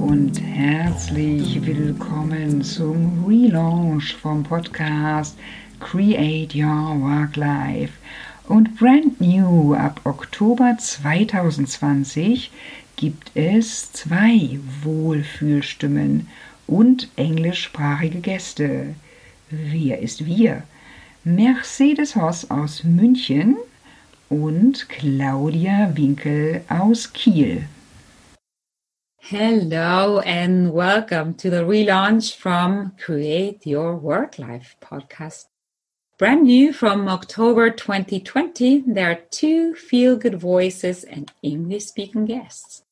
und herzlich willkommen zum Relaunch vom Podcast Create Your Work Life. Und brand new ab Oktober 2020 gibt es zwei Wohlfühlstimmen und englischsprachige Gäste. Wer ist wir? Mercedes Hoss aus München und Claudia Winkel aus Kiel. Hello and welcome to the relaunch from Create Your Work Life podcast. Brand new from October 2020, there are two feel good voices and English speaking guests.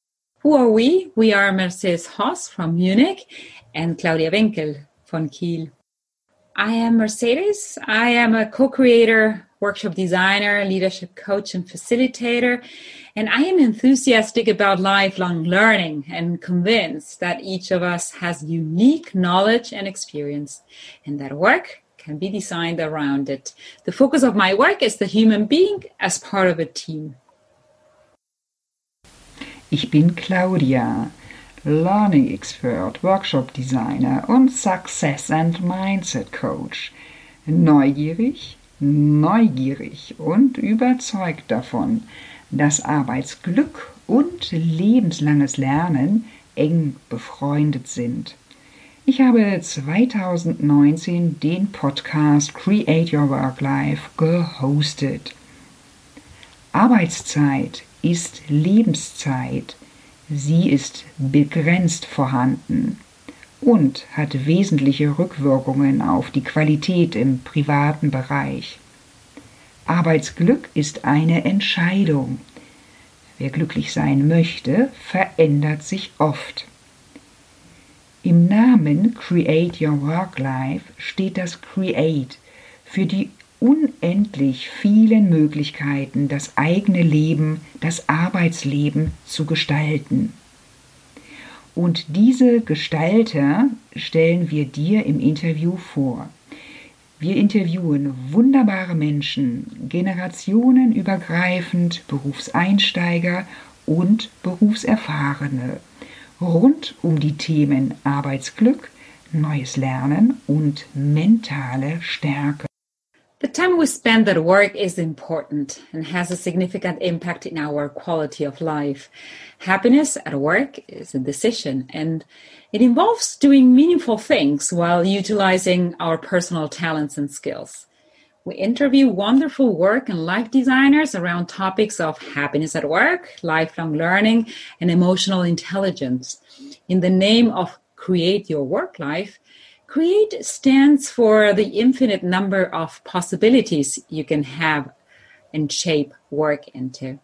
Who are we? We are Mercedes Haas from Munich and Claudia Winkel von Kiel. I am Mercedes. I am a co creator, workshop designer, leadership coach, and facilitator. And I am enthusiastic about lifelong learning and convinced that each of us has unique knowledge and experience, and that work can be designed around it. The focus of my work is the human being as part of a team. Ich bin Claudia, Learning Expert, Workshop Designer und Success and Mindset Coach. Neugierig, neugierig und überzeugt davon, dass Arbeitsglück und lebenslanges Lernen eng befreundet sind. Ich habe 2019 den Podcast Create Your Work Life gehostet. Arbeitszeit ist Lebenszeit. Sie ist begrenzt vorhanden und hat wesentliche Rückwirkungen auf die Qualität im privaten Bereich. Arbeitsglück ist eine Entscheidung. Wer glücklich sein möchte, verändert sich oft. Im Namen Create Your Work Life steht das Create für die unendlich vielen Möglichkeiten, das eigene Leben, das Arbeitsleben zu gestalten. Und diese Gestalter stellen wir dir im Interview vor. Wir interviewen wunderbare Menschen, generationenübergreifend, Berufseinsteiger und Berufserfahrene rund um die Themen Arbeitsglück, neues Lernen und mentale Stärke. The time we spend at work is important and has a significant impact in our quality of life. Happiness at work is a decision and it involves doing meaningful things while utilizing our personal talents and skills. We interview wonderful work and life designers around topics of happiness at work, lifelong learning, and emotional intelligence. In the name of Create Your Work Life, Create stands for the infinite number of possibilities you can have and shape work into.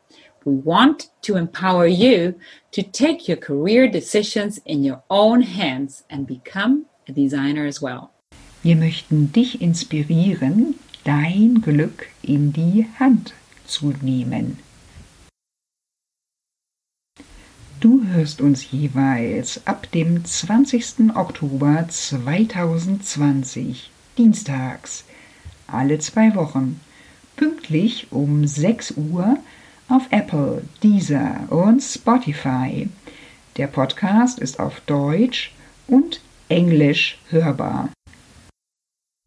We want to empower you to take your career decisions in your own hands and become a designer as well. Wir möchten dich inspirieren, dein Glück in die Hand zu nehmen. Du hörst uns jeweils ab dem 20. Oktober 2020 dienstags alle zwei Wochen pünktlich um 6 Uhr auf Apple, Deezer und Spotify. Der Podcast ist auf Deutsch und Englisch hörbar.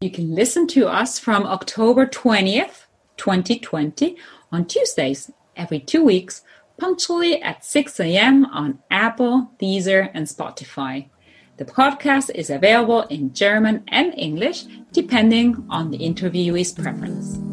You can listen to us from October 20th, 2020 on Tuesdays every two weeks punctually at 6 a.m. on Apple, Deezer, and Spotify. The podcast is available in German and English, depending on the interviewee's preference.